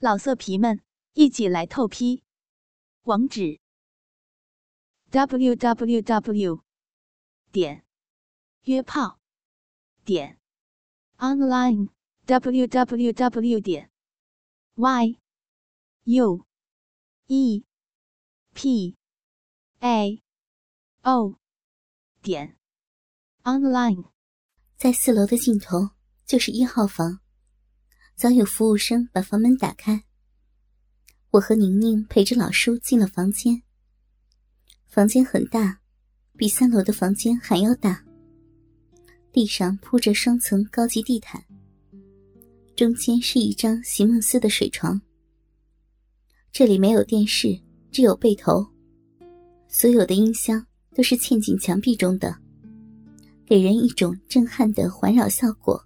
老色皮们，一起来透批！网址：w w w 点约炮点 online w w w 点 y u e p a o 点 online。在四楼的尽头就是一号房。早有服务生把房门打开，我和宁宁陪着老叔进了房间。房间很大，比三楼的房间还要大。地上铺着双层高级地毯，中间是一张席梦思的水床。这里没有电视，只有被头，所有的音箱都是嵌进墙壁中的，给人一种震撼的环绕效果。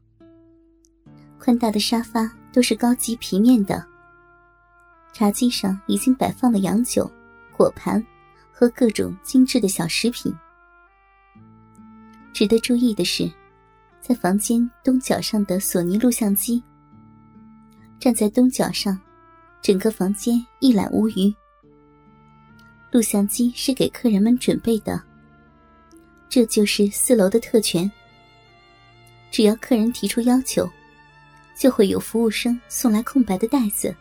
宽大的沙发都是高级皮面的，茶几上已经摆放了洋酒、果盘和各种精致的小食品。值得注意的是，在房间东角上的索尼录像机。站在东角上，整个房间一览无余。录像机是给客人们准备的，这就是四楼的特权。只要客人提出要求。就会有服务生送来空白的袋子，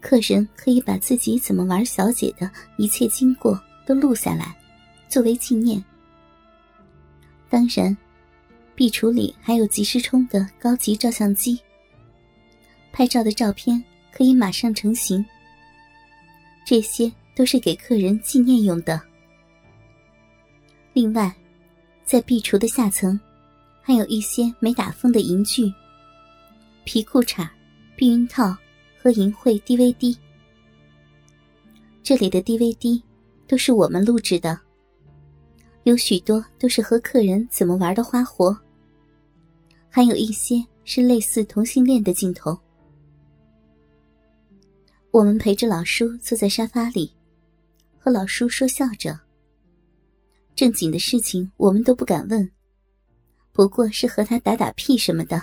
客人可以把自己怎么玩小姐的一切经过都录下来，作为纪念。当然，壁橱里还有即时充的高级照相机，拍照的照片可以马上成型。这些都是给客人纪念用的。另外，在壁橱的下层，还有一些没打封的银具。皮裤衩、避孕套和淫秽 DVD，这里的 DVD 都是我们录制的，有许多都是和客人怎么玩的花活，还有一些是类似同性恋的镜头。我们陪着老叔坐在沙发里，和老叔说笑着。正经的事情我们都不敢问，不过是和他打打屁什么的。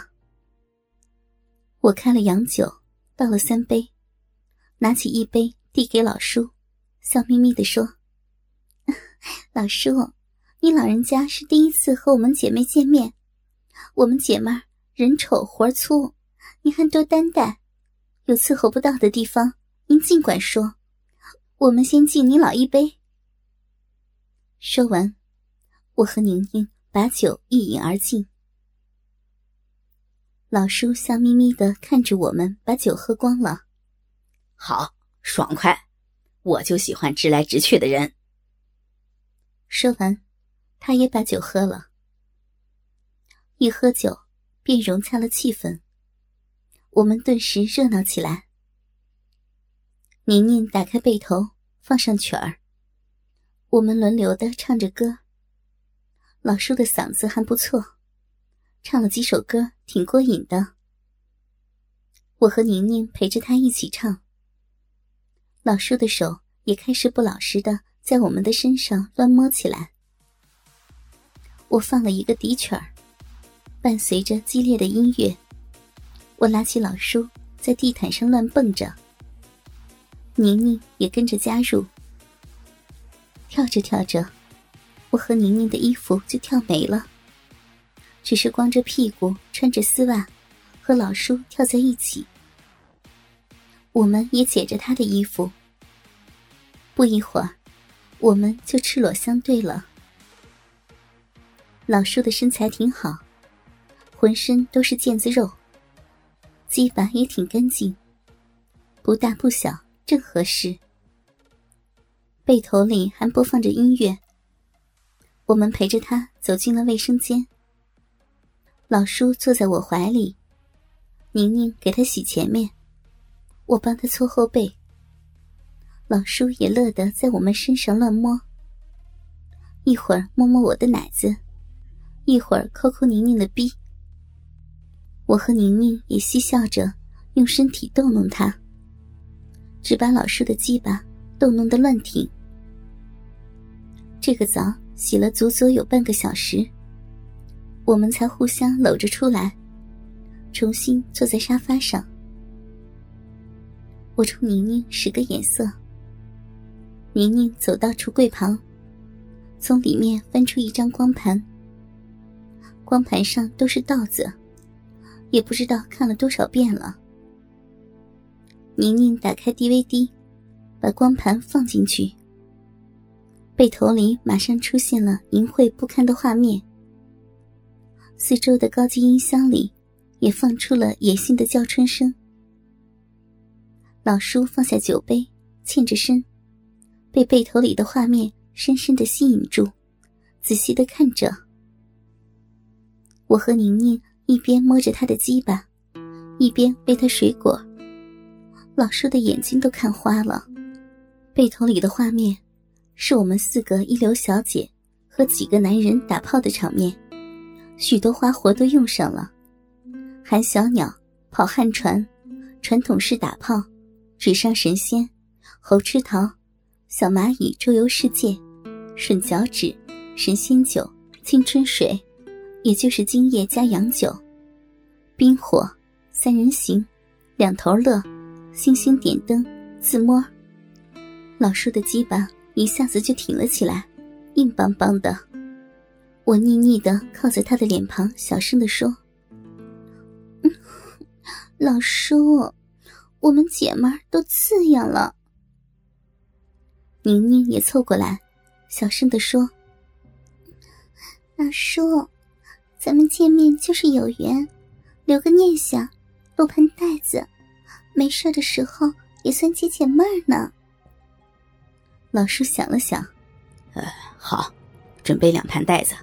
我开了洋酒，倒了三杯，拿起一杯递给老叔，笑眯眯的说：“ 老叔，你老人家是第一次和我们姐妹见面，我们姐妹人丑活粗，你还多担待。有伺候不到的地方，您尽管说，我们先敬你老一杯。”说完，我和宁宁把酒一饮而尽。老叔笑眯眯的看着我们，把酒喝光了。好，爽快，我就喜欢直来直去的人。说完，他也把酒喝了。一喝酒，便融洽了气氛。我们顿时热闹起来。宁宁打开被头，放上曲儿，我们轮流的唱着歌。老叔的嗓子还不错。唱了几首歌，挺过瘾的。我和宁宁陪着他一起唱。老叔的手也开始不老实的在我们的身上乱摸起来。我放了一个笛曲儿，伴随着激烈的音乐，我拉起老叔在地毯上乱蹦着。宁宁也跟着加入。跳着跳着，我和宁宁的衣服就跳没了。只是光着屁股，穿着丝袜，和老叔跳在一起。我们也解着他的衣服。不一会儿，我们就赤裸相对了。老叔的身材挺好，浑身都是腱子肉，鸡巴也挺干净，不大不小，正合适。背头里还播放着音乐。我们陪着他走进了卫生间。老叔坐在我怀里，宁宁给他洗前面，我帮他搓后背。老叔也乐得在我们身上乱摸，一会儿摸摸我的奶子，一会儿抠抠宁宁的逼。我和宁宁也嬉笑着，用身体逗弄他，只把老叔的鸡巴逗弄得乱挺。这个澡洗了足足有半个小时。我们才互相搂着出来，重新坐在沙发上。我冲宁宁使个眼色。宁宁走到橱柜旁，从里面翻出一张光盘。光盘上都是道子，也不知道看了多少遍了。宁宁打开 DVD，把光盘放进去，背头里马上出现了淫秽不堪的画面。四周的高级音箱里也放出了野性的叫春声。老叔放下酒杯，欠着身，被背头里的画面深深的吸引住，仔细的看着。我和宁宁一边摸着他的鸡巴，一边喂他水果。老叔的眼睛都看花了。背头里的画面，是我们四个一流小姐和几个男人打炮的场面，许多花活都用上了：含小鸟、跑旱船、传统式打炮、纸上神仙、猴吃桃、小蚂蚁周游世界、吮脚趾、神仙酒、青春水。也就是精液加洋酒，冰火三人行，两头乐，星星点灯，自摸。老叔的鸡巴一下子就挺了起来，硬邦邦的。我腻腻的靠在他的脸庞，小声的说：“老叔，我们姐们儿都刺痒了。”宁宁也凑过来，小声的说：“老叔。”咱们见面就是有缘，留个念想，露盆袋子，没事的时候也算解解闷儿呢。老叔想了想，呃，好，准备两盘袋子。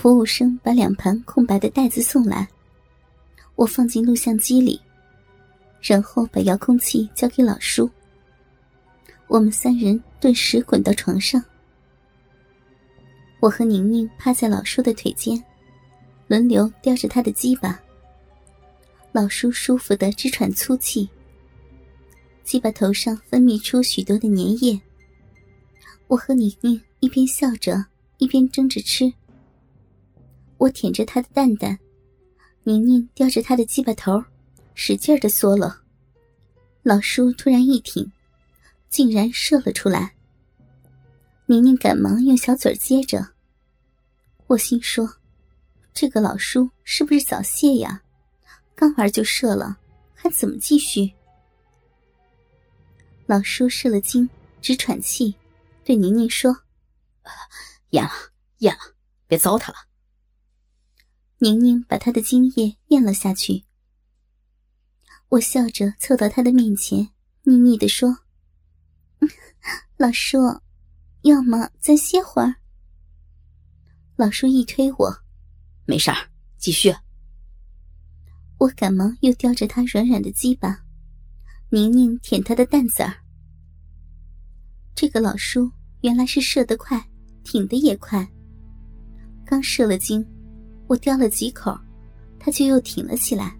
服务生把两盘空白的袋子送来，我放进录像机里，然后把遥控器交给老叔。我们三人顿时滚到床上。我和宁宁趴在老叔的腿间，轮流叼着他的鸡巴。老叔舒服的直喘粗气，鸡巴头上分泌出许多的粘液。我和宁宁一边笑着，一边争着吃。我舔着他的蛋蛋，宁宁叼着他的鸡巴头，使劲的嗦了。老叔突然一挺，竟然射了出来。宁宁赶忙用小嘴接着，我心说：“这个老叔是不是早泄呀？刚玩就射了，还怎么继续？”老叔射了精，直喘气，对宁宁说：“咽了，咽了，别糟蹋了。”宁宁把他的精液咽了下去。我笑着凑到他的面前，腻腻的说：“ 老叔。”要么再歇会儿。老叔一推我，没事儿，继续。我赶忙又叼着他软软的鸡巴，宁宁舔他的蛋子儿。这个老叔原来是射得快，挺得也快。刚射了精，我叼了几口，他就又挺了起来。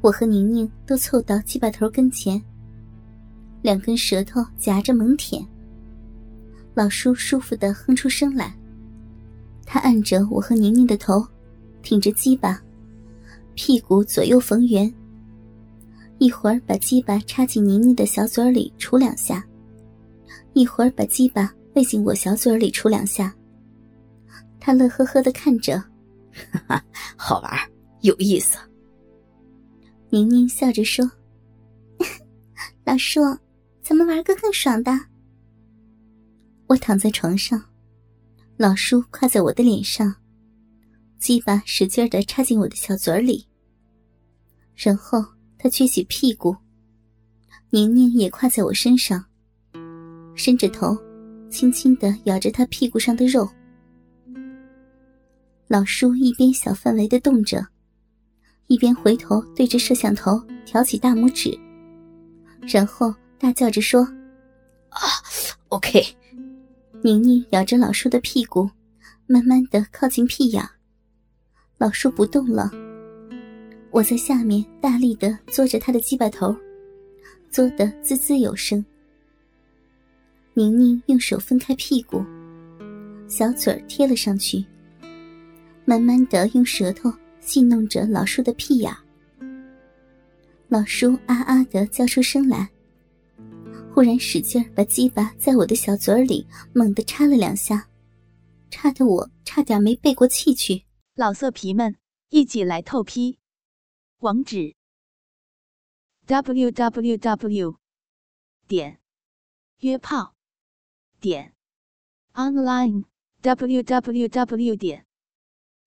我和宁宁都凑到鸡巴头跟前，两根舌头夹着猛舔。老叔舒服的哼出声来，他按着我和宁宁的头，挺着鸡巴，屁股左右逢源。一会儿把鸡巴插进宁宁的小嘴里杵两下，一会儿把鸡巴喂进我小嘴里杵两下。他乐呵呵的看着，哈哈，好玩，有意思。宁宁笑着说：“老叔，咱们玩个更爽的。”我躺在床上，老叔跨在我的脸上，鸡巴使劲的插进我的小嘴里。然后他撅起屁股，宁宁也跨在我身上，伸着头，轻轻的咬着他屁股上的肉。老叔一边小范围的动着，一边回头对着摄像头挑起大拇指，然后大叫着说：“啊，OK。”宁宁咬着老叔的屁股，慢慢的靠近屁眼。老叔不动了，我在下面大力的嘬着他的鸡巴头，嘬得滋滋有声。宁宁用手分开屁股，小嘴儿贴了上去，慢慢的用舌头戏弄着老叔的屁眼。老叔啊啊的叫出声来，忽然使劲把鸡巴在我的小嘴里猛地插了两下，插得我差点没背过气去。老色皮们，一起来透批！网址：w w w 点约炮点 online w w w 点